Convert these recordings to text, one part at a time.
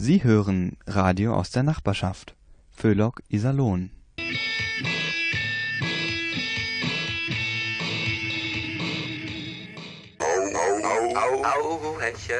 Sie hören Radio aus der Nachbarschaft. Föhlock Iserlohn. Au, au, Hänchen.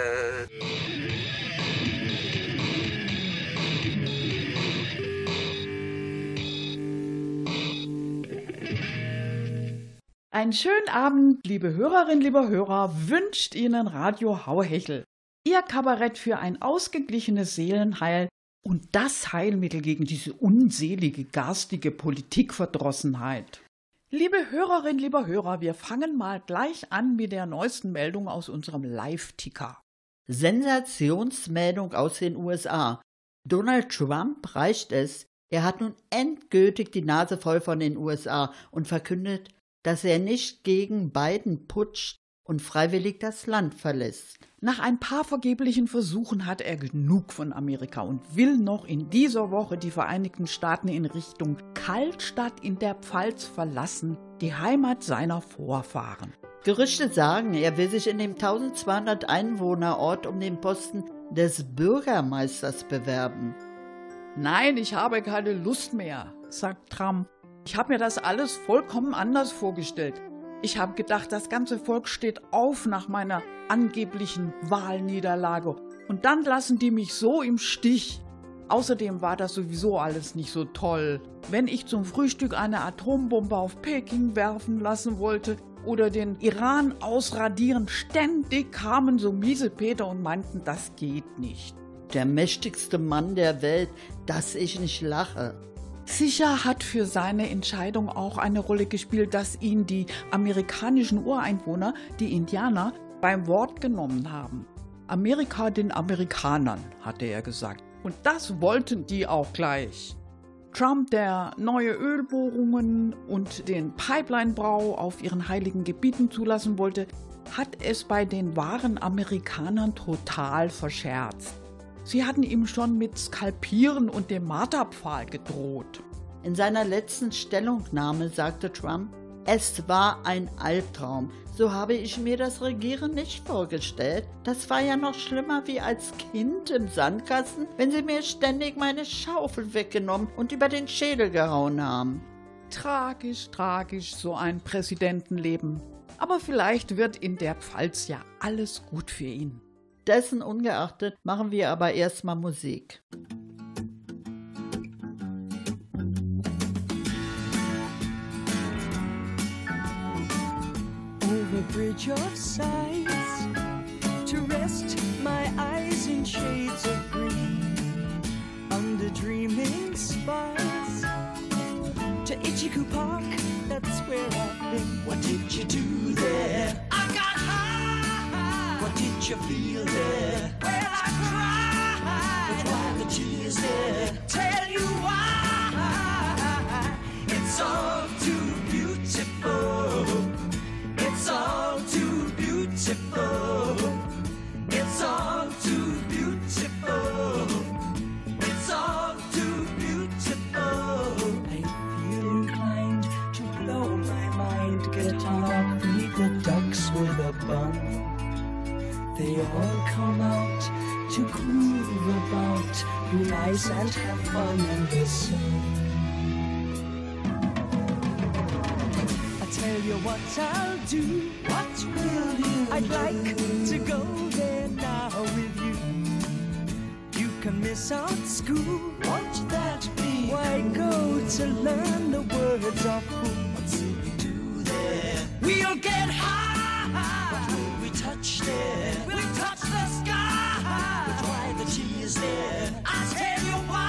Einen schönen Abend, liebe Hörerinnen, lieber Hörer, wünscht Ihnen Radio Hauhechel. Ihr Kabarett für ein ausgeglichenes Seelenheil und das Heilmittel gegen diese unselige, garstige Politikverdrossenheit. Liebe Hörerinnen, lieber Hörer, wir fangen mal gleich an mit der neuesten Meldung aus unserem Live-Ticker. Sensationsmeldung aus den USA. Donald Trump reicht es. Er hat nun endgültig die Nase voll von den USA und verkündet, dass er nicht gegen Biden putscht und freiwillig das Land verlässt. Nach ein paar vergeblichen Versuchen hat er genug von Amerika und will noch in dieser Woche die Vereinigten Staaten in Richtung Kaltstadt in der Pfalz verlassen, die Heimat seiner Vorfahren. Gerüchte sagen, er will sich in dem 1200 Einwohnerort um den Posten des Bürgermeisters bewerben. Nein, ich habe keine Lust mehr, sagt Trump. Ich habe mir das alles vollkommen anders vorgestellt. Ich habe gedacht, das ganze Volk steht auf nach meiner angeblichen Wahlniederlage. Und dann lassen die mich so im Stich. Außerdem war das sowieso alles nicht so toll. Wenn ich zum Frühstück eine Atombombe auf Peking werfen lassen wollte oder den Iran ausradieren, ständig kamen so miese Peter und meinten, das geht nicht. Der mächtigste Mann der Welt, dass ich nicht lache. Sicher hat für seine Entscheidung auch eine Rolle gespielt, dass ihn die amerikanischen Ureinwohner, die Indianer, beim Wort genommen haben. Amerika den Amerikanern, hatte er gesagt. Und das wollten die auch gleich. Trump, der neue Ölbohrungen und den Pipelinebau auf ihren heiligen Gebieten zulassen wollte, hat es bei den wahren Amerikanern total verscherzt. Sie hatten ihm schon mit Skalpieren und dem Marterpfahl gedroht. In seiner letzten Stellungnahme sagte Trump, es war ein Albtraum. So habe ich mir das Regieren nicht vorgestellt. Das war ja noch schlimmer wie als Kind im Sandkasten, wenn sie mir ständig meine Schaufel weggenommen und über den Schädel gehauen haben. Tragisch, tragisch, so ein Präsidentenleben. Aber vielleicht wird in der Pfalz ja alles gut für ihn. Dessen ungeachtet machen wir aber erstmal Musik. Over bridge of sights to rest my eyes in shades of green under dreaming spires to Ichiku Park. That's where I've been. What did you do there? You feel it? Well, I cried. But why the tears there? Tell you why. It's all too beautiful. It's all too beautiful. They all come out to groove about, be nice and have fun in the sun. I tell you what I'll do. What will you? I'd like to go there now with you. You can miss out school. Won't that be? Why go to learn the words of who? What will we do there? We'll get high. What will we touch there? We'll touch the sky. We'll dry the tears there. I tell you why.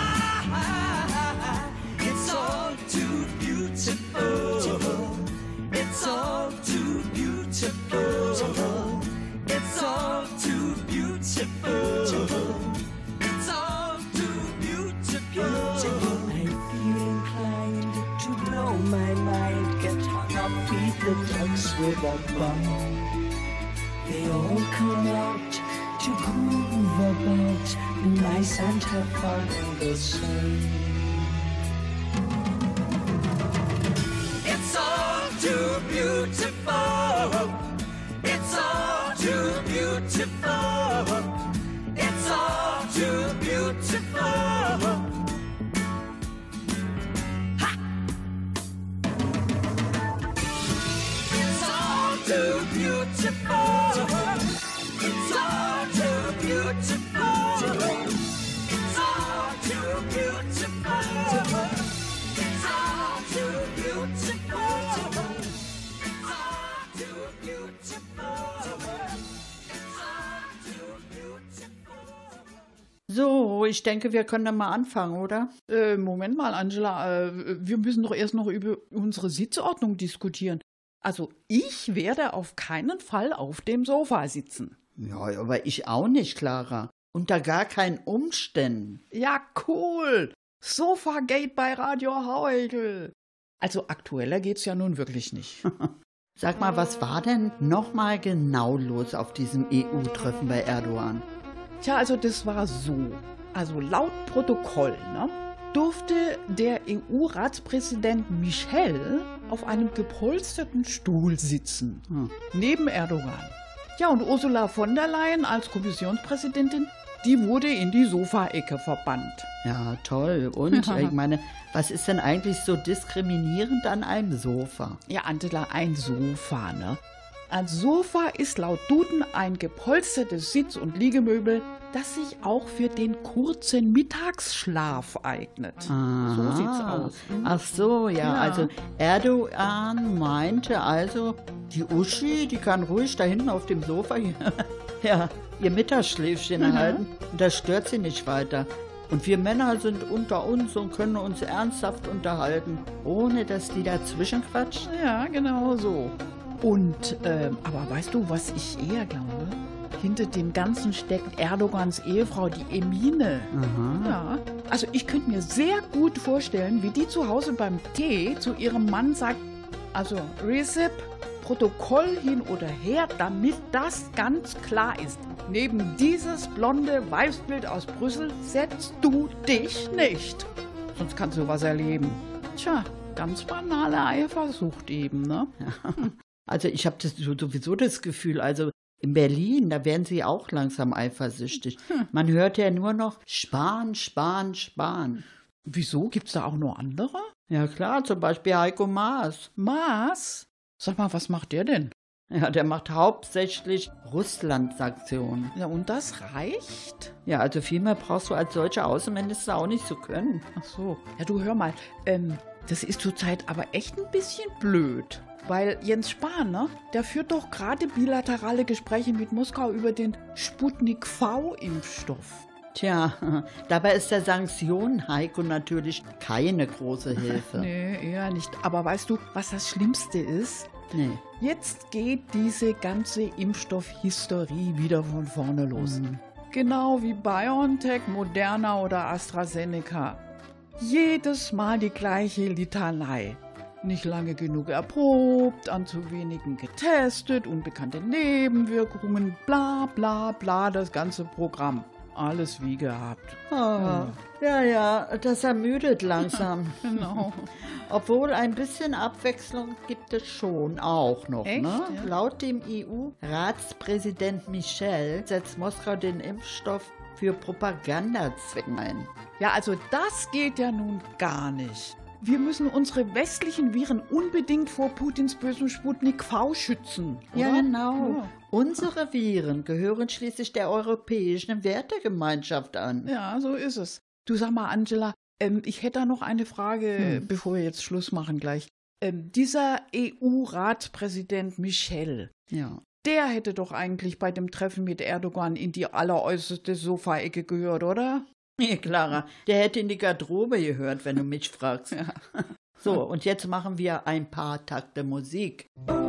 It's all too beautiful. It's all too beautiful. It's all too beautiful. It's all too beautiful. I feel inclined to blow my mind, get hung up, feed the ducks with a bun. They all come out to groove about, nice and have fun in the sun. It's all too beautiful. Ich denke, wir können dann mal anfangen, oder? Äh, Moment mal, Angela, äh, wir müssen doch erst noch über unsere Sitzordnung diskutieren. Also ich werde auf keinen Fall auf dem Sofa sitzen. Ja, aber ich auch nicht, Clara. Unter gar keinen Umständen. Ja, cool. Sofa-Gate bei Radio Hauegel. Also aktueller geht's ja nun wirklich nicht. Sag mal, was war denn nochmal genau los auf diesem EU-Treffen bei Erdogan? Tja, also das war so. Also laut Protokoll, ne, durfte der EU-Ratspräsident Michel auf einem gepolsterten Stuhl sitzen, Hm. neben Erdogan. Ja, und Ursula von der Leyen als Kommissionspräsidentin, die wurde in die Sofaecke verbannt. Ja, toll. Und ich meine, was ist denn eigentlich so diskriminierend an einem Sofa? Ja, Angela, ein Sofa, ne? Ein Sofa ist laut Duden ein gepolstertes Sitz- und Liegemöbel, das sich auch für den kurzen Mittagsschlaf eignet. So sieht's aus. Ach so, ja, Ja. also Erdogan meinte also, die Uschi, die kann ruhig da hinten auf dem Sofa ja, ihr Mittagsschläfchen Mhm. halten und das stört sie nicht weiter. Und wir Männer sind unter uns und können uns ernsthaft unterhalten, ohne dass die dazwischen quatscht. Ja, genau so. Und, ähm, aber weißt du, was ich eher glaube? Hinter dem Ganzen steckt Erdogans Ehefrau, die Emine. Ja. Also ich könnte mir sehr gut vorstellen, wie die zu Hause beim Tee zu ihrem Mann sagt, also Recep, Protokoll hin oder her, damit das ganz klar ist. Neben dieses blonde Weibsbild aus Brüssel setzt du dich nicht. Sonst kannst du was erleben. Tja, ganz banale Eifersucht eben, ne? Also ich habe das sowieso das Gefühl, also in Berlin, da werden sie auch langsam eifersüchtig. Man hört ja nur noch Spahn, Spahn, Spahn. Wieso? Gibt's da auch noch andere? Ja klar, zum Beispiel Heiko Maas. Maas? Sag mal, was macht der denn? Ja, der macht hauptsächlich Russland-Sanktionen. Ja, und das reicht? Ja, also viel mehr brauchst du als deutscher Außenminister auch nicht zu können. Ach so. Ja, du hör mal, ähm, das ist zurzeit aber echt ein bisschen blöd. Weil Jens Spahn, ne, der führt doch gerade bilaterale Gespräche mit Moskau über den Sputnik V-Impfstoff. Tja, dabei ist der Sanktionen Heiko natürlich keine große Hilfe. Nee, eher nicht. Aber weißt du, was das Schlimmste ist? Nee. Jetzt geht diese ganze Impfstoffhistorie wieder von vorne los. Genau wie BioNTech, Moderna oder AstraZeneca. Jedes Mal die gleiche Litanei. Nicht lange genug erprobt, an zu wenigen getestet, unbekannte Nebenwirkungen, bla bla bla, das ganze Programm. Alles wie gehabt. Ah, ja, ja, das ermüdet langsam. Genau. Obwohl ein bisschen Abwechslung gibt es schon auch noch. Echt, Ne? ja? Laut dem EU-Ratspräsident Michel setzt Moskau den Impfstoff für Propagandazwecken ein. Ja, also das geht ja nun gar nicht. Wir müssen unsere westlichen Viren unbedingt vor Putins bösem Sputnik V schützen. Oder? Ja, genau. Ja. Unsere Viren gehören schließlich der europäischen Wertegemeinschaft an. Ja, so ist es. Du sag mal, Angela, ähm, ich hätte da noch eine Frage, Hm. bevor wir jetzt Schluss machen gleich. Ähm, dieser EU-Ratspräsident Michel, Ja. der hätte doch eigentlich bei dem Treffen mit Erdogan in die alleräußerste Sofaecke gehört, oder? Nee, Clara, der hätte in die Garderobe gehört, wenn du mich fragst. So, und jetzt machen wir ein paar Takte Musik. We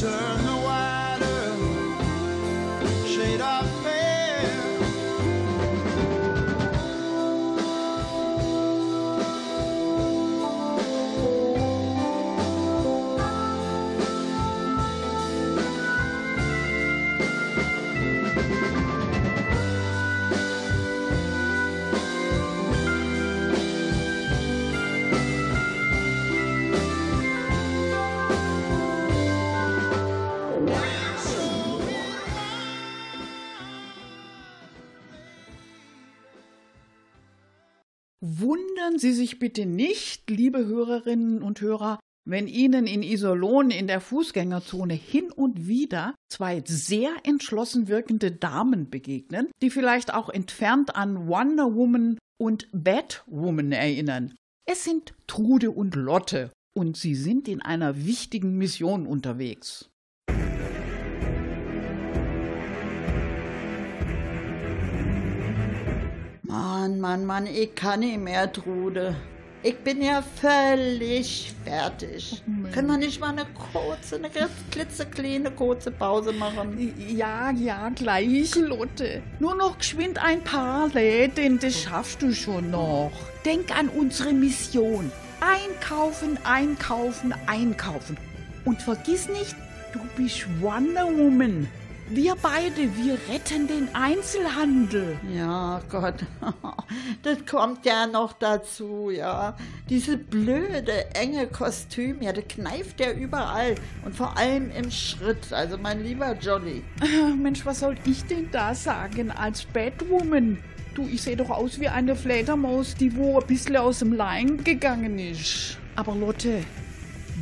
turn the Sie sich bitte nicht, liebe Hörerinnen und Hörer, wenn Ihnen in Iserlohn in der Fußgängerzone hin und wieder zwei sehr entschlossen wirkende Damen begegnen, die vielleicht auch entfernt an Wonder Woman und Batwoman erinnern. Es sind Trude und Lotte und sie sind in einer wichtigen Mission unterwegs. Mann, Mann, Mann, ich kann nicht mehr, Trude. Ich bin ja völlig fertig. Können wir nicht mal eine kurze, eine ganz klitzekleine kurze Pause machen? Ja, ja, gleich, Lotte. Nur noch geschwind ein paar Läden, das schaffst du schon noch. Denk an unsere Mission. Einkaufen, einkaufen, einkaufen. Und vergiss nicht, du bist Wonder Woman. Wir beide, wir retten den Einzelhandel. Ja, Gott, das kommt ja noch dazu, ja. Diese blöde, enge Kostüm, ja, das kneift ja überall und vor allem im Schritt. Also, mein lieber Jolly. Ah, Mensch, was soll ich denn da sagen als Batwoman? Du, ich sehe doch aus wie eine Fledermaus, die wo ein bisschen aus dem Leim gegangen ist. Aber Lotte,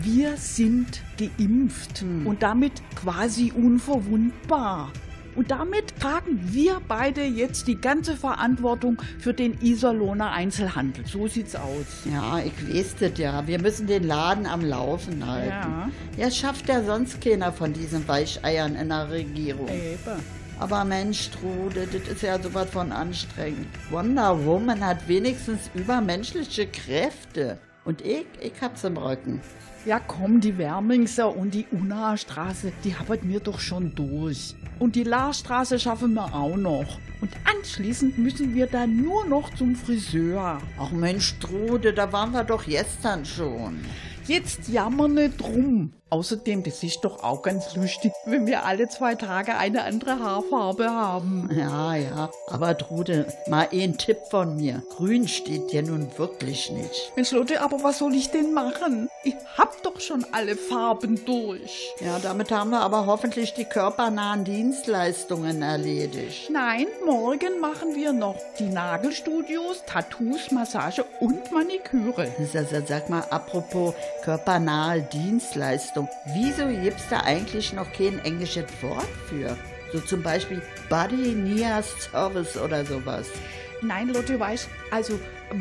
wir sind geimpft und damit quasi unverwundbar. Und damit tragen wir beide jetzt die ganze Verantwortung für den Iserlohner Einzelhandel. So sieht's aus. Ja, ich weiß das ja. Wir müssen den Laden am Laufen halten. Ja. Ja, schafft ja sonst keiner von diesen Weicheiern in der Regierung. Eben. Aber Mensch, Trude, das ist ja sowas von anstrengend. Wonder Woman hat wenigstens übermenschliche Kräfte. Und ich, ich hab's im Rücken. Ja komm, die Wermingser und die Unna-Straße, die haben wir doch schon durch. Und die Laarstraße schaffen wir auch noch. Und anschließend müssen wir dann nur noch zum Friseur. Ach Mensch, Trude, da waren wir doch gestern schon. Jetzt jammer nicht drum. Außerdem, das ist doch auch ganz lustig, wenn wir alle zwei Tage eine andere Haarfarbe haben. Ja, ja, aber Trude, mal ein Tipp von mir. Grün steht dir nun wirklich nicht. Mensch, Lotte, aber was soll ich denn machen? Ich hab doch schon alle Farben durch. Ja, damit haben wir aber hoffentlich die körpernahen Dienstleistungen erledigt. Nein, morgen machen wir noch die Nagelstudios, Tattoos, Massage und Maniküre. Sag, mal, apropos körpernahe Dienstleistung, wieso gibt's da eigentlich noch kein englisches Wort für? So zum Beispiel Body Near Service oder sowas. Nein, Lotte, weißt also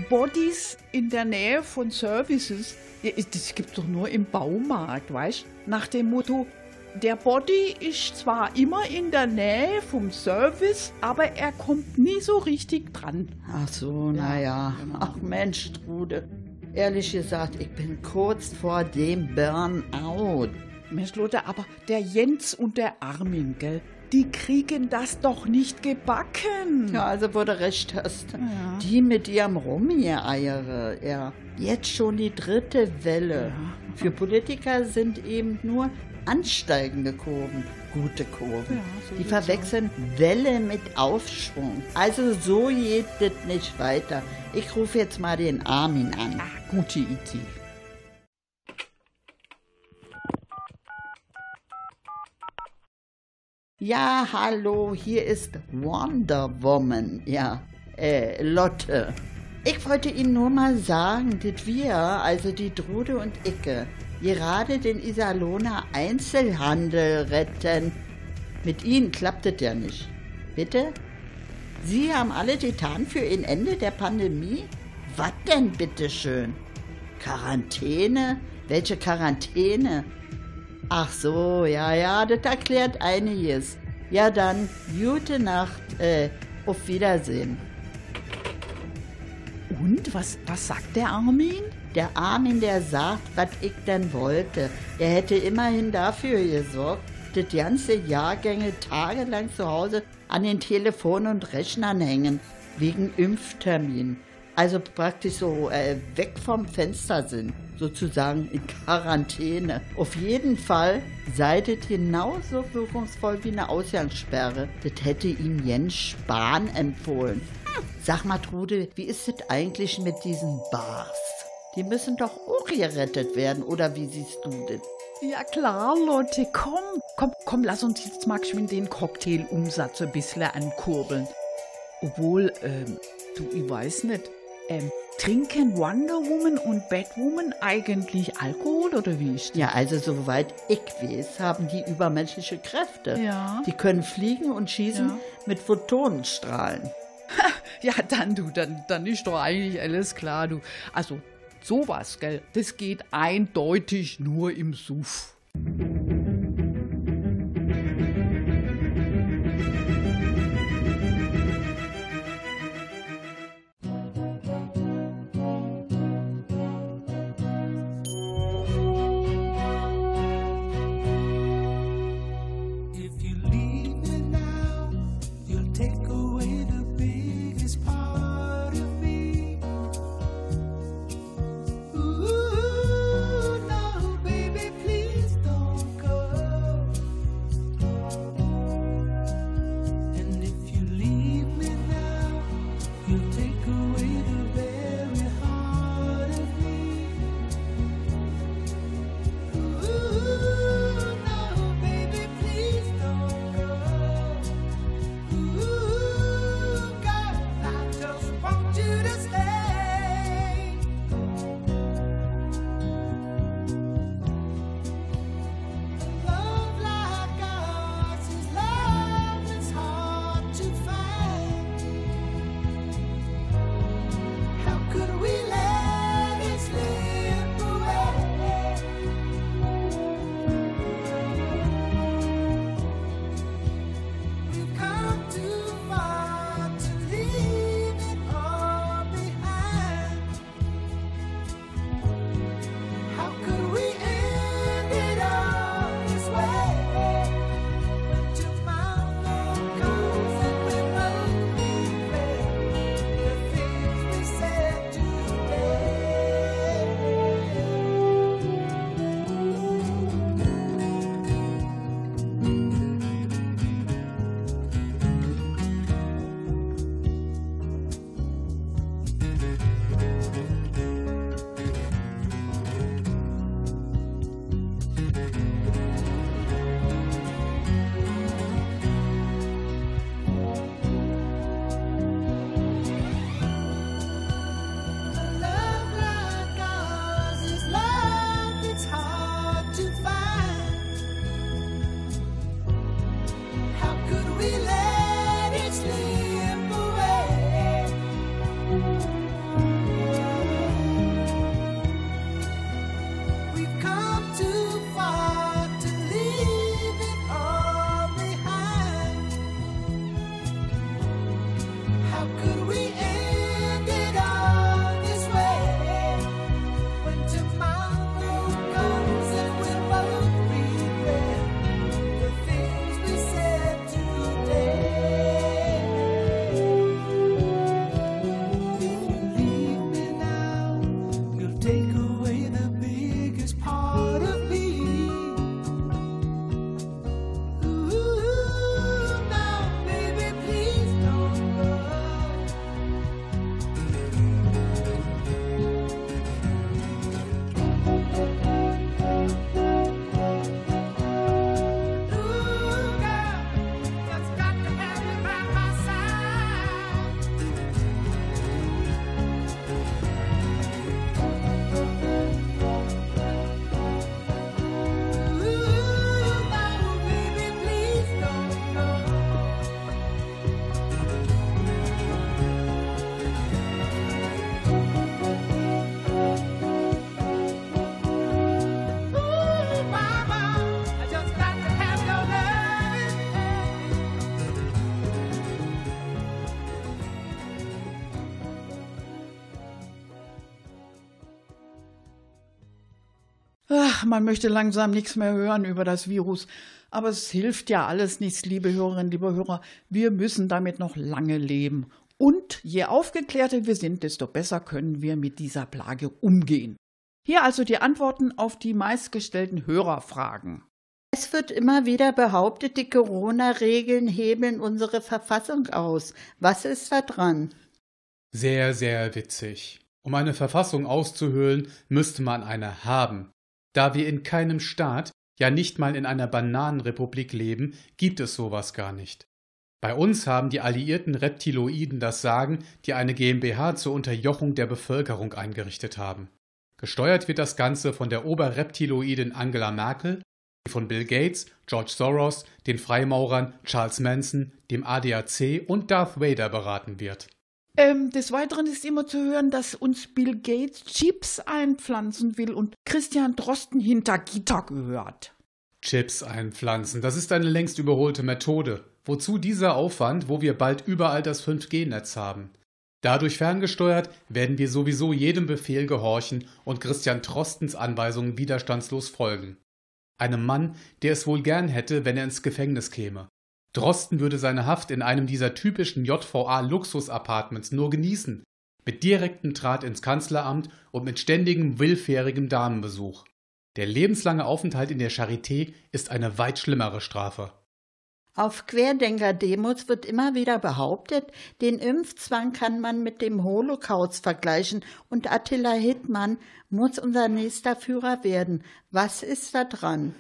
Bodies in der Nähe von Services, ja, das gibt's doch nur im Baumarkt, weißt Nach dem Motto, der Body ist zwar immer in der Nähe vom Service, aber er kommt nie so richtig dran. Ach so, naja. Ach Mensch, Trude. Ehrlich gesagt, ich bin kurz vor dem Burnout. Mensch, Lotte, aber der Jens und der Armin, gell, die kriegen das doch nicht gebacken. Ja, also wo du recht hast. Die mit ihrem Rumgeeiere, ja. Jetzt schon die dritte Welle. Für Politiker sind eben nur ansteigende Kurven gute Kurven. die verwechseln Welle mit Aufschwung. Also so geht das nicht weiter. Ich rufe jetzt mal den Armin an. Ah, gute Idee. Ja, hallo, hier ist Wonder Woman. Ja, äh, Lotte. Ich wollte Ihnen nur mal sagen, dass wir, also die Drude und Icke, gerade den Iserlohner Einzelhandel retten. Mit Ihnen klappt es ja nicht. Bitte? Sie haben alle getan für ein Ende der Pandemie? Was denn bitteschön? Quarantäne? Welche Quarantäne? Ach so, ja, ja, das erklärt einiges. Ja dann, gute Nacht, äh, auf Wiedersehen. Und was, was sagt der Armin? Der Armin, der sagt, was ich denn wollte. Er hätte immerhin dafür gesorgt, dass ganze Jahrgänge tagelang zu Hause an den Telefon und Rechnern hängen, wegen Impftermin. Also praktisch so äh, weg vom Fenster sind, sozusagen in Quarantäne. Auf jeden Fall sei das genauso wirkungsvoll wie eine Ausgangssperre. Das hätte ihm Jens Spahn empfohlen. Sag mal, Trude, wie ist es eigentlich mit diesen Bars? Die müssen doch auch gerettet werden, oder wie siehst du das? Ja klar, Leute, komm, komm, komm, lass uns jetzt mal geschwind den Cocktailumsatz ein bisschen ankurbeln. Obwohl, ähm, du, ich weiß nicht, ähm, trinken Wonder Woman und Batwoman eigentlich Alkohol oder wie ist das? Ja, also soweit ich weiß, haben die übermenschliche Kräfte. Ja. Die können fliegen und schießen Ja. mit Photonenstrahlen. Ja, dann du, dann, dann ist doch eigentlich alles klar, du. Also, sowas, gell, das geht eindeutig nur im Suff. Man möchte langsam nichts mehr hören über das Virus. Aber es hilft ja alles nichts, liebe Hörerinnen, liebe Hörer. Wir müssen damit noch lange leben. Und je aufgeklärter wir sind, desto besser können wir mit dieser Plage umgehen. Hier also die Antworten auf die meistgestellten Hörerfragen. Es wird immer wieder behauptet, die Corona-Regeln hebeln unsere Verfassung aus. Was ist da dran? Sehr, sehr witzig. Um eine Verfassung auszuhöhlen, müsste man eine haben. Da wir in keinem Staat, ja nicht mal in einer Bananenrepublik leben, gibt es sowas gar nicht. Bei uns haben die alliierten Reptiloiden das Sagen, die eine GmbH zur Unterjochung der Bevölkerung eingerichtet haben. Gesteuert wird das Ganze von der Oberreptiloidin Angela Merkel, die von Bill Gates, George Soros, den Freimaurern Charles Manson, dem ADAC und Darth Vader beraten wird. Ähm, des Weiteren ist immer zu hören, dass uns Bill Gates Chips einpflanzen will und Christian Drosten hinter Gitter gehört. Chips einpflanzen, das ist eine längst überholte Methode. Wozu dieser Aufwand, wo wir bald überall das 5G-Netz haben? Dadurch ferngesteuert werden wir sowieso jedem Befehl gehorchen und Christian Trostens Anweisungen widerstandslos folgen. Einem Mann, der es wohl gern hätte, wenn er ins Gefängnis käme. Drosten würde seine Haft in einem dieser typischen JVA-Luxus-Apartments nur genießen, mit direktem Draht ins Kanzleramt und mit ständigem willfährigem Damenbesuch. Der lebenslange Aufenthalt in der Charité ist eine weit schlimmere Strafe. Auf Querdenker-Demos wird immer wieder behauptet, den Impfzwang kann man mit dem Holocaust vergleichen und Attila Hittmann muss unser nächster Führer werden. Was ist da dran?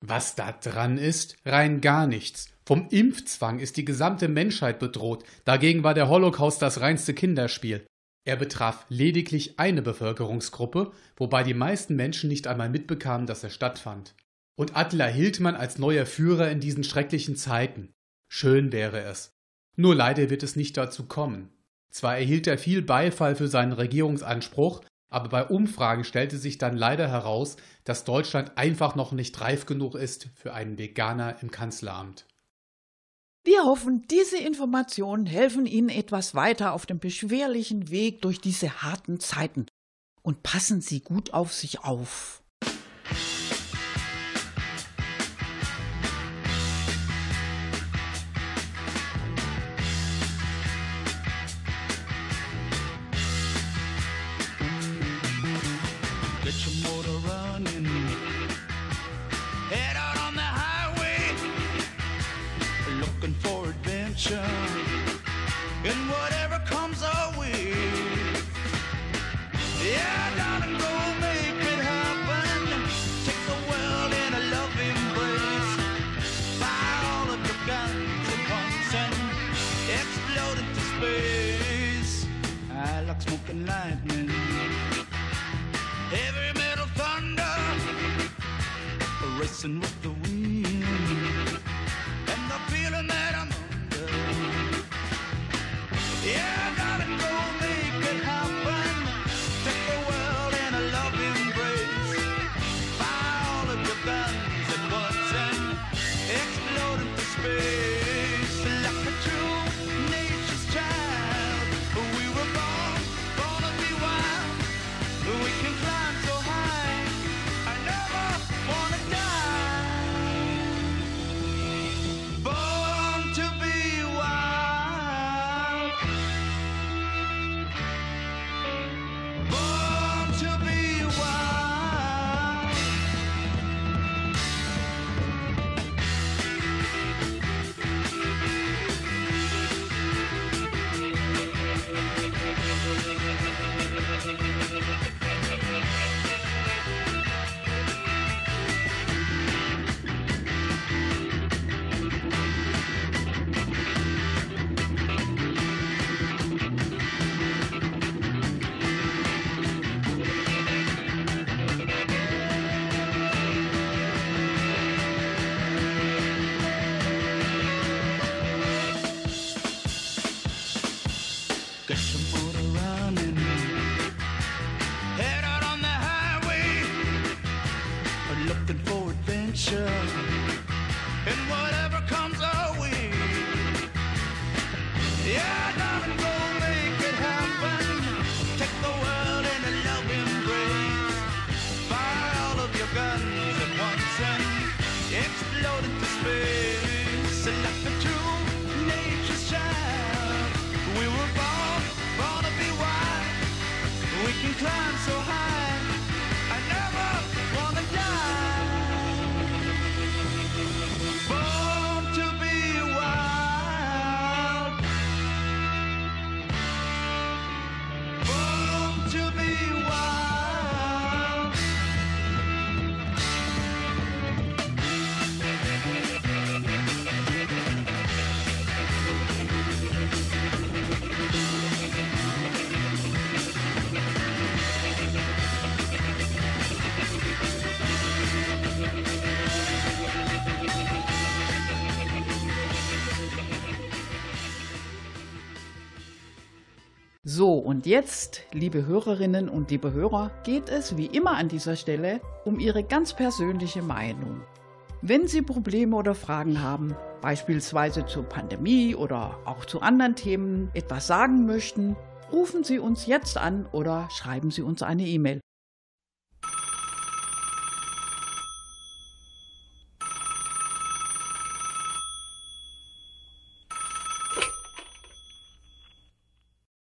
Was da dran ist? Rein gar nichts. Vom Impfzwang ist die gesamte Menschheit bedroht. Dagegen war der Holocaust das reinste Kinderspiel. Er betraf lediglich eine Bevölkerungsgruppe, wobei die meisten Menschen nicht einmal mitbekamen, dass er stattfand. Und Attila Hildmann als neuer Führer in diesen schrecklichen Zeiten. Schön wäre es. Nur leider wird es nicht dazu kommen. Zwar erhielt er viel Beifall für seinen Regierungsanspruch, aber bei Umfragen stellte sich dann leider heraus, dass Deutschland einfach noch nicht reif genug ist für einen Veganer im Kanzleramt. Wir hoffen, diese Informationen helfen Ihnen etwas weiter auf dem beschwerlichen Weg durch diese harten Zeiten. Und passen Sie gut auf sich auf. Adventure. And whatever comes our way. Yeah, darling, go make it happen. Take the world in a loving embrace. Fire all of your guns at once and explode into space. I like smoking lightning. Heavy metal thunder Racing with und jetzt, liebe Hörerinnen und liebe Hörer, geht es wie immer an dieser Stelle um Ihre ganz persönliche Meinung. Wenn Sie Probleme oder Fragen haben, beispielsweise zur Pandemie oder auch zu anderen Themen etwas sagen möchten, rufen Sie uns jetzt an oder schreiben Sie uns eine E-Mail.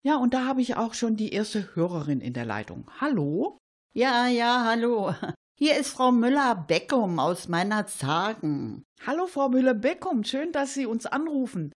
Ja, und da habe ich auch schon die erste Hörerin in der Leitung. Hallo? Ja, ja, hallo. Hier ist Frau Müller-Beckum aus meiner Zagen. Hallo, Frau Müller-Beckum, schön, dass Sie uns anrufen.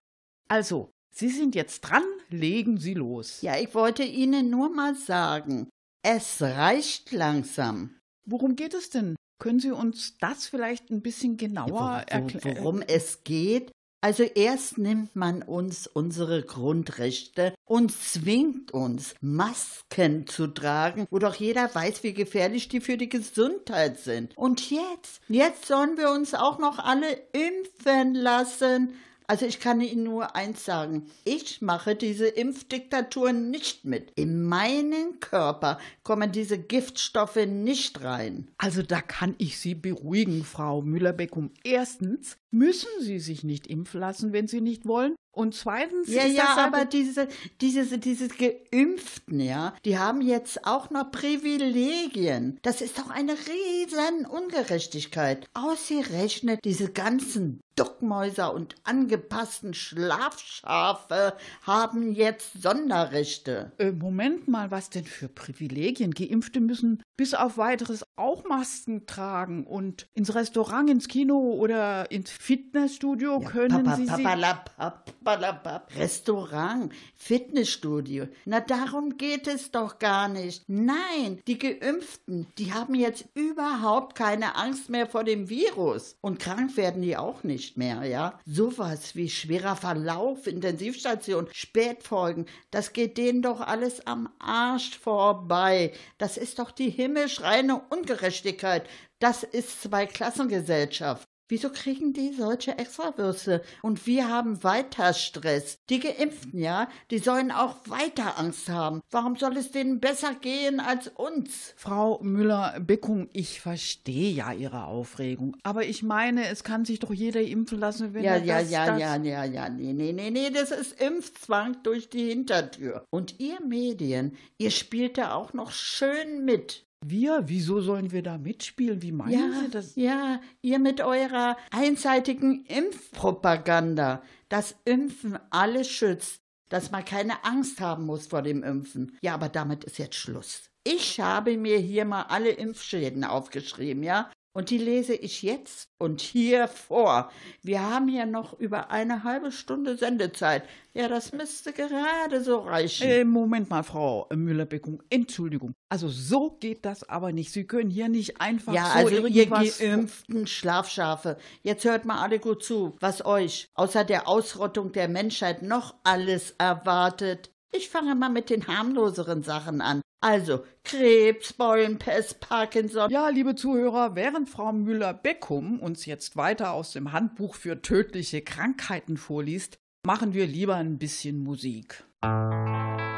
Also, Sie sind jetzt dran, legen Sie los. Ja, ich wollte Ihnen nur mal sagen, es reicht langsam. Worum geht es denn? Können Sie uns das vielleicht ein bisschen genauer Wo- erklären? Worum es geht? Also erst nimmt man uns unsere Grundrechte und zwingt uns, Masken zu tragen, wo doch jeder weiß, wie gefährlich die für die Gesundheit sind. Und jetzt, jetzt sollen wir uns auch noch alle impfen lassen. Also ich kann Ihnen nur eins sagen, ich mache diese Impfdiktatur nicht mit. In meinen Körper kommen diese Giftstoffe nicht rein. Also da kann ich Sie beruhigen, Frau Müller-Beckum. Erstens müssen Sie sich nicht impfen lassen, wenn Sie nicht wollen. Und zweitens Ja, ist ja, das aber diese, diese, diese Geimpften, ja, die haben jetzt auch noch Privilegien. Das ist doch eine riesen Ungerechtigkeit. Ausgerechnet diese ganzen Duckmäuser und angepassten Schlafschafe haben jetzt Sonderrechte. Äh, Moment mal, was denn für Privilegien? Geimpfte müssen bis auf weiteres auch Masken tragen und ins Restaurant, ins Kino oder ins Fitnessstudio können Papa, sie sie... papalapap, papalapap. Restaurant, Fitnessstudio. Na, darum geht es doch gar nicht. Nein, die Geimpften, die haben jetzt überhaupt keine Angst mehr vor dem Virus. Und krank werden die auch nicht mehr, ja? Sowas wie schwerer Verlauf, Intensivstation, Spätfolgen, das geht denen doch alles am Arsch vorbei. Das ist doch die himmelschreiende Ungerechtigkeit. Das ist Zweiklassengesellschaft. Wieso kriegen die solche Extrawürste? Und wir haben weiter Stress. Die Geimpften, ja, die sollen auch weiter Angst haben. Warum soll es denen besser gehen als uns? Frau Müller-Beckum, ich verstehe ja Ihre Aufregung. Aber ich meine, es kann sich doch jeder impfen lassen, wenn Ja, er ja, das, ja, das ja, ja, ja, nee, nee, nee, nee, das ist Impfzwang durch die Hintertür. Und ihr Medien, ihr spielt da auch noch schön mit. Wir? Wieso sollen wir da mitspielen? Wie meinen Ja, Sie das? ja, ihr mit eurer einseitigen Impfpropaganda, dass Impfen alles schützt, dass man keine Angst haben muss vor dem Impfen. Ja, aber damit ist jetzt Schluss. Ich habe mir hier mal alle Impfschäden aufgeschrieben, ja? Und die lese ich jetzt und hier vor. Wir haben hier noch über eine halbe Stunde Sendezeit. Ja, das müsste gerade so reichen. Äh, Moment mal, Frau Müller-Beckum, Entschuldigung. Also so geht das aber nicht. Sie können hier nicht einfach Ja, so also ihr irgendwas... geimpften Schlafschafe. Jetzt hört mal alle gut zu, was euch außer der Ausrottung der Menschheit noch alles erwartet. Ich fange mal mit den harmloseren Sachen an. Also Krebs, Beulenpest, Parkinson. Ja, liebe Zuhörer, während Frau Müller-Beckum uns jetzt weiter aus dem Handbuch für tödliche Krankheiten vorliest, machen wir lieber ein bisschen Musik. There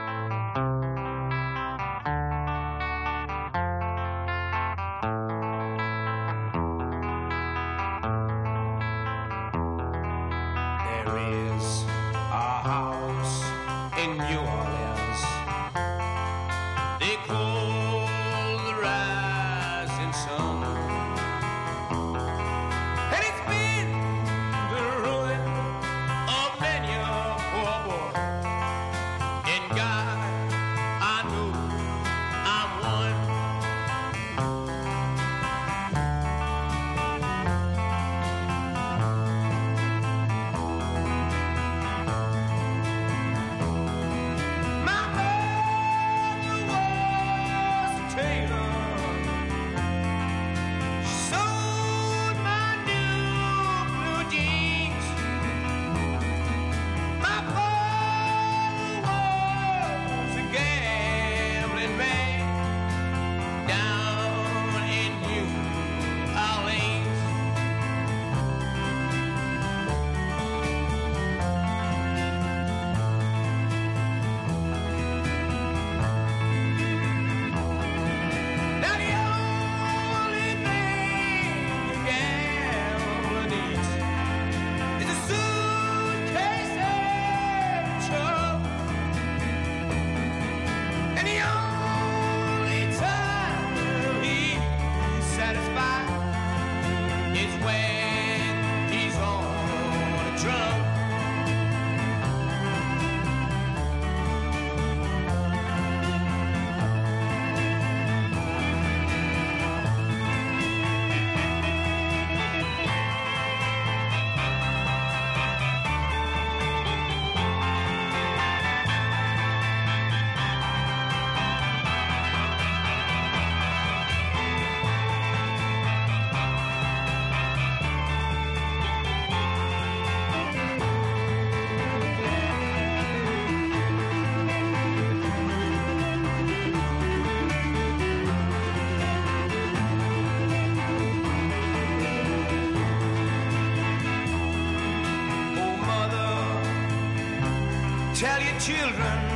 children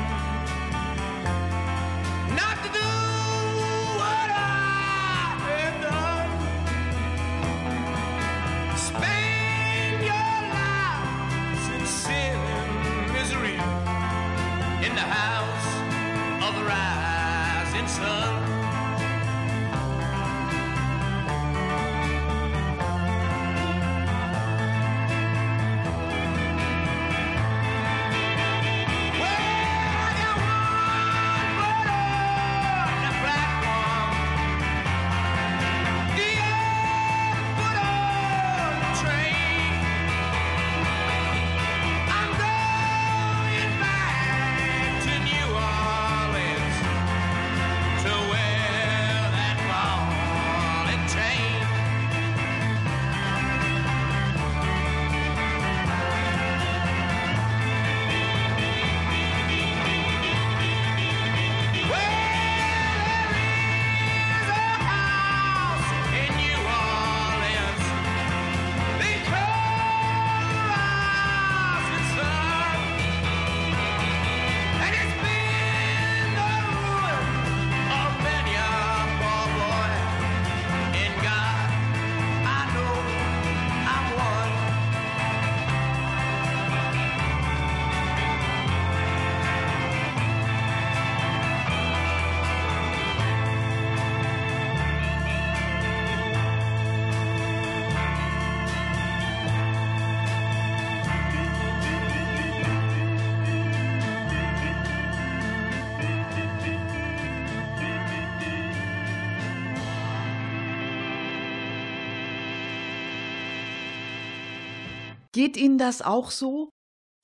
Geht Ihnen das auch so?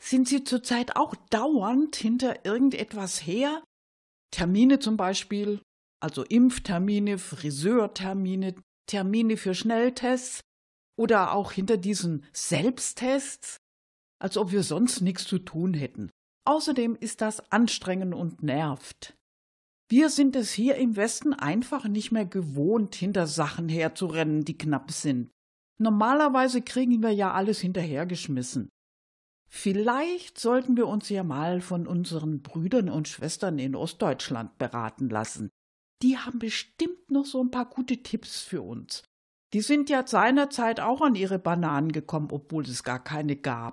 Sind Sie zurzeit auch dauernd hinter irgendetwas her? Termine zum Beispiel, also Impftermine, Friseurtermine, Termine für Schnelltests oder auch hinter diesen Selbsttests, als ob wir sonst nichts zu tun hätten. Außerdem ist das anstrengend und nervt. Wir sind es hier im Westen einfach nicht mehr gewohnt, hinter Sachen herzurennen, die knapp sind. Normalerweise kriegen wir ja alles hinterhergeschmissen. Vielleicht sollten wir uns ja mal von unseren Brüdern und Schwestern in Ostdeutschland beraten lassen. Die haben bestimmt noch so ein paar gute Tipps für uns. Die sind ja seinerzeit auch an ihre Bananen gekommen, obwohl es gar keine gab.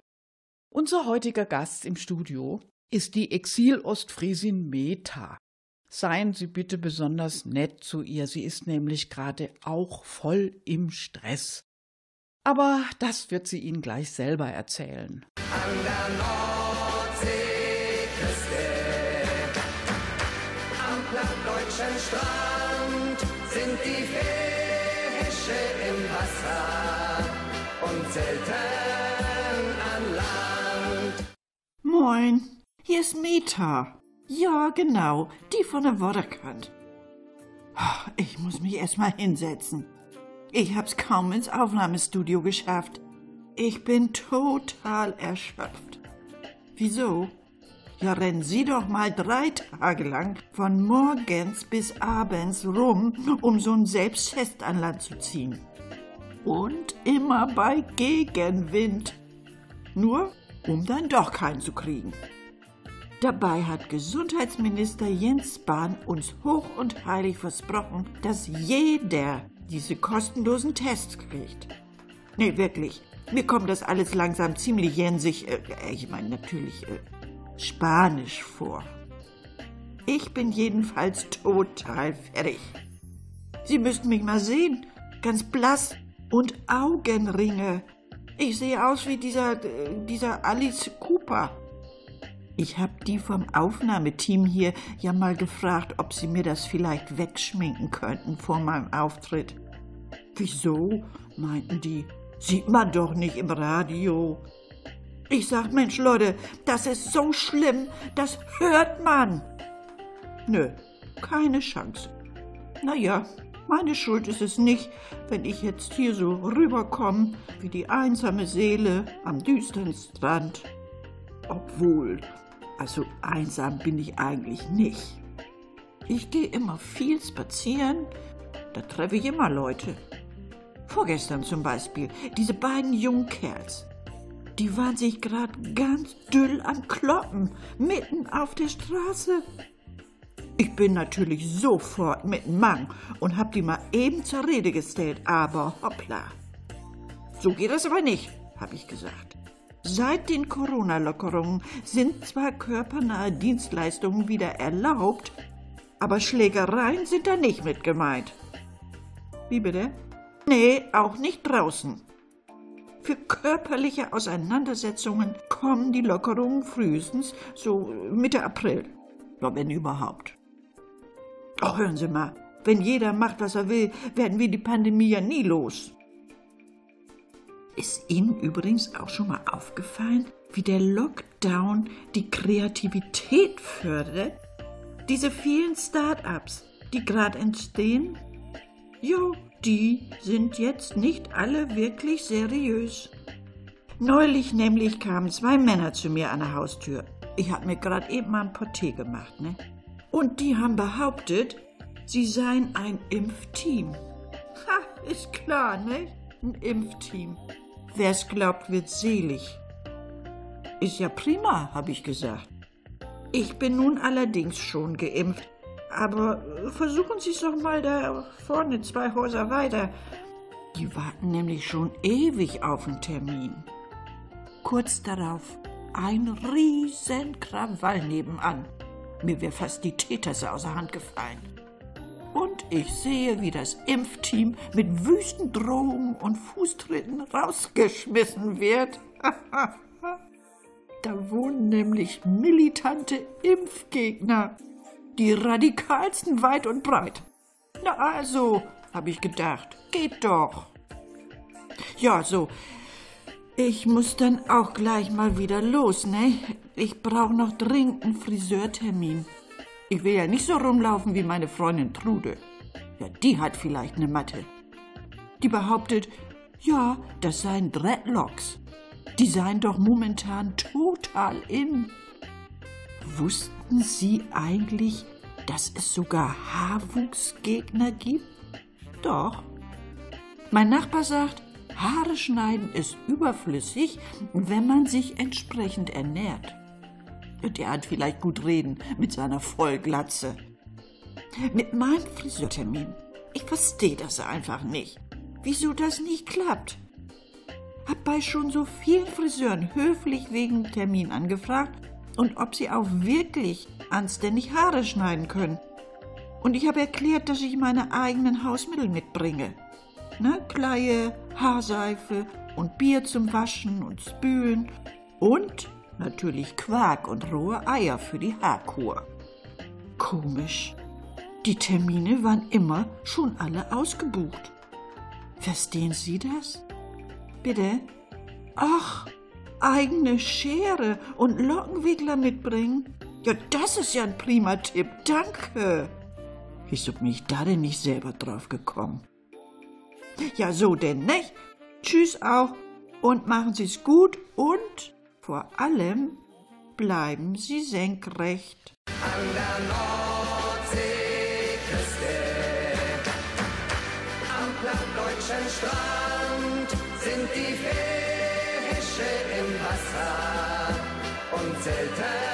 Unser heutiger Gast im Studio ist die Exil-Ostfriesin Meta. Seien Sie bitte besonders nett zu ihr, sie ist nämlich gerade auch voll im Stress. Aber das wird sie Ihnen gleich selber erzählen. An der Nordseeküste, am plattdeutschen Strand sind die Fische im Wasser und selten an Land. Moin, hier ist Meta. Ja, genau, die von der Waterkant. Ich muss mich erst mal hinsetzen. Ich hab's kaum ins Aufnahmestudio geschafft. Ich bin total erschöpft. Wieso? Ja, rennen Sie doch mal drei Tage lang von morgens bis abends rum, um so einen Selbsttest an Land zu ziehen. Und immer bei Gegenwind. Nur, um dann doch keinen zu kriegen. Dabei hat Gesundheitsminister Jens Spahn uns hoch und heilig versprochen, dass jeder diese kostenlosen Tests kriegt. Nee, wirklich. Mir kommt das alles langsam ziemlich jensig, äh, ich meine natürlich äh, spanisch vor. Ich bin jedenfalls total fertig. Sie müssten mich mal sehen. Ganz blass und Augenringe. Ich sehe aus wie dieser, äh, dieser Alice Cooper. Ich hab die vom Aufnahmeteam hier ja mal gefragt, ob sie mir das vielleicht wegschminken könnten vor meinem Auftritt. Wieso? meinten die. Sieht man doch nicht im Radio. Ich sag, Mensch, Leute, das ist so schlimm, das hört man. Nö, keine Chance. Naja, meine Schuld ist es nicht, wenn ich jetzt hier so rüberkomme wie die einsame Seele am düsteren Strand. Obwohl, also einsam bin ich eigentlich nicht. Ich gehe immer viel spazieren, da treffe ich immer Leute. Vorgestern zum Beispiel, diese beiden jungen Kerls. Die waren sich grad ganz düll am Kloppen, mitten auf der Straße. Ich bin natürlich sofort mit Mang und hab die mal eben zur Rede gestellt, aber hoppla. So geht das aber nicht, hab ich gesagt. Seit den Corona-Lockerungen sind zwar körpernahe Dienstleistungen wieder erlaubt, aber Schlägereien sind da nicht mit gemeint. Wie bitte? Nee, auch nicht draußen. Für körperliche Auseinandersetzungen kommen die Lockerungen frühestens so Mitte April. Wenn überhaupt. Oh, hören Sie mal, wenn jeder macht, was er will, werden wir die Pandemie ja nie los. Ist Ihnen übrigens auch schon mal aufgefallen, wie der Lockdown die Kreativität fördert? Diese vielen Start-ups, die gerade entstehen? Jo, die sind jetzt nicht alle wirklich seriös. Neulich nämlich kamen zwei Männer zu mir an der Haustür. Ich hab mir gerade eben mal ein Porté gemacht, ne? Und die haben behauptet, sie seien ein Impfteam. Ha, ist klar, ne? Ein Impfteam. Wer's glaubt, wird selig. Ist ja prima, hab ich gesagt. Ich bin nun allerdings schon geimpft. Aber versuchen Sie es doch mal da vorne zwei Häuser weiter. Die warten nämlich schon ewig auf einen Termin. Kurz darauf ein riesen Krawall nebenan. Mir wäre fast die Teetasse aus der Hand gefallen. Und ich sehe, wie das Impfteam mit wüsten Drohungen und Fußtritten rausgeschmissen wird. da wohnen nämlich militante Impfgegner. Die radikalsten weit und breit. Na also, habe ich gedacht, geht doch. Ja, so. Ich muss dann auch gleich mal wieder los, ne? Ich brauche noch dringend einen Friseurtermin. Ich will ja nicht so rumlaufen wie meine Freundin Trude. Ja, die hat vielleicht eine Matte. Die behauptet, ja, das seien Dreadlocks. Die seien doch momentan total in. Wussten Sie eigentlich, dass es sogar Haarwuchsgegner gibt? Doch. Mein Nachbar sagt, Haare schneiden ist überflüssig, wenn man sich entsprechend ernährt. Der hat vielleicht gut reden mit seiner Vollglatze. Mit meinem Friseurtermin. Ich verstehe das einfach nicht. Wieso das nicht klappt? Hab bei schon so vielen Friseuren höflich wegen Termin angefragt und ob sie auch wirklich anständig Haare schneiden können. Und ich habe erklärt, dass ich meine eigenen Hausmittel mitbringe ne? Kleie, Haarseife und Bier zum Waschen und Spülen und natürlich Quark und rohe Eier für die Haarkur. Komisch. Die Termine waren immer schon alle ausgebucht. Verstehen Sie das? Bitte? Ach, eigene Schere und Lockenwickler mitbringen? Ja, das ist ja ein prima Tipp. Danke. Wieso bin ich da denn nicht selber drauf gekommen? Ja, so denn, nicht? Tschüss auch und machen Sie's gut und vor allem bleiben Sie senkrecht. An der Nordseeküste, am plattdeutschen Strand sind die Fische im Wasser und selten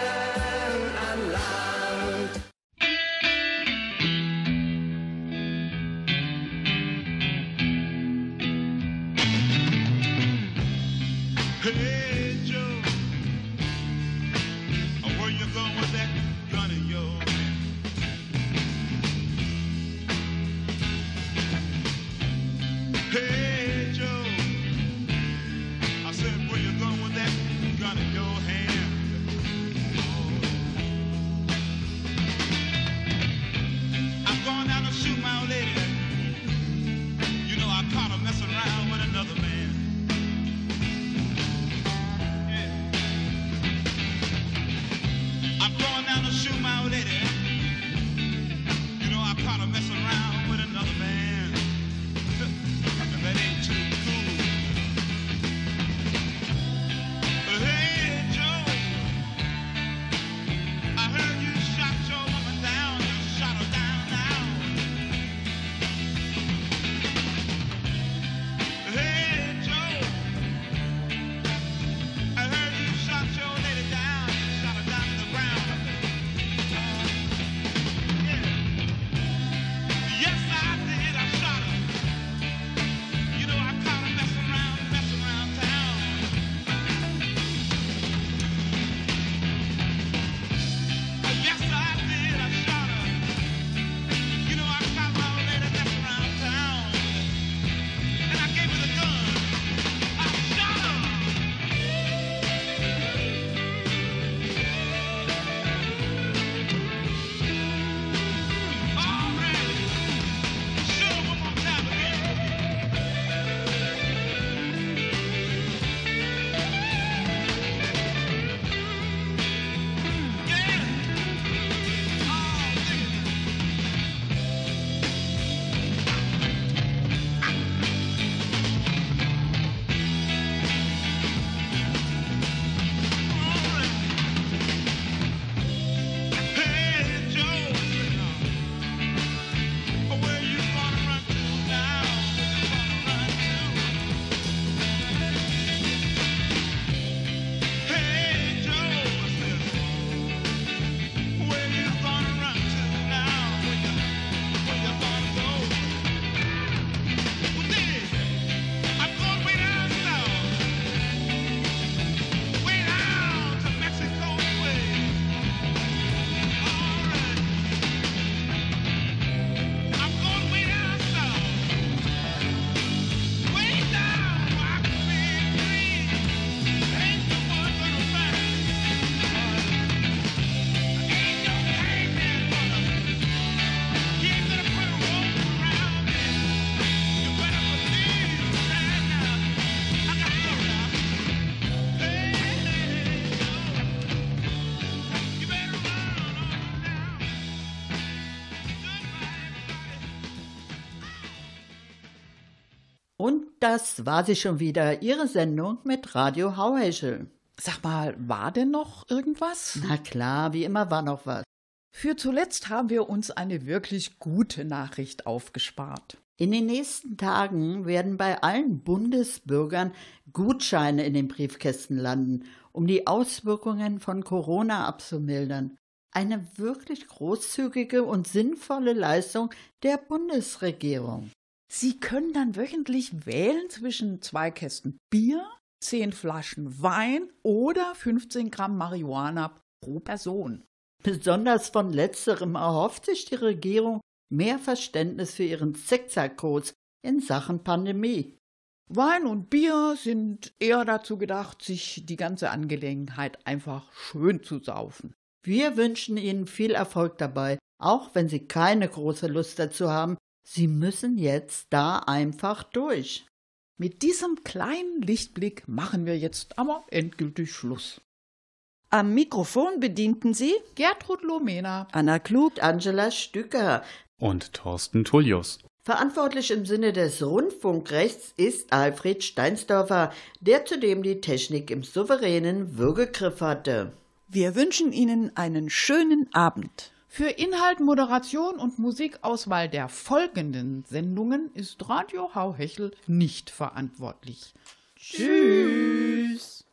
das war sie schon wieder, Ihre Sendung mit Radio Hauheschel. Sag mal, war denn noch irgendwas? Na klar, wie immer war noch was. Für zuletzt haben wir uns eine wirklich gute Nachricht aufgespart. In den nächsten Tagen werden bei allen Bundesbürgern Gutscheine in den Briefkästen landen, um die Auswirkungen von Corona abzumildern. Eine wirklich großzügige und sinnvolle Leistung der Bundesregierung. Sie können dann wöchentlich wählen zwischen zwei Kästen Bier, zehn Flaschen Wein oder 15 Gramm Marihuana pro Person. Besonders von letzterem erhofft sich die Regierung mehr Verständnis für ihren Zickzackkurs in Sachen Pandemie. Wein und Bier sind eher dazu gedacht, sich die ganze Angelegenheit einfach schön zu saufen. Wir wünschen Ihnen viel Erfolg dabei, auch wenn Sie keine große Lust dazu haben. Sie müssen jetzt da einfach durch. Mit diesem kleinen Lichtblick machen wir jetzt aber endgültig Schluss. Am Mikrofon bedienten sie Gertrud Lomena. Anna Klug, Angela Stücker. Und Thorsten Tullius. Verantwortlich im Sinne des Rundfunkrechts ist Alfred Steinsdorfer, der zudem die Technik im souveränen Würgegriff hatte. Wir wünschen Ihnen einen schönen Abend. Für Inhalt, Moderation und Musikauswahl der folgenden Sendungen ist Radio Hauhechel nicht verantwortlich. Tschüss.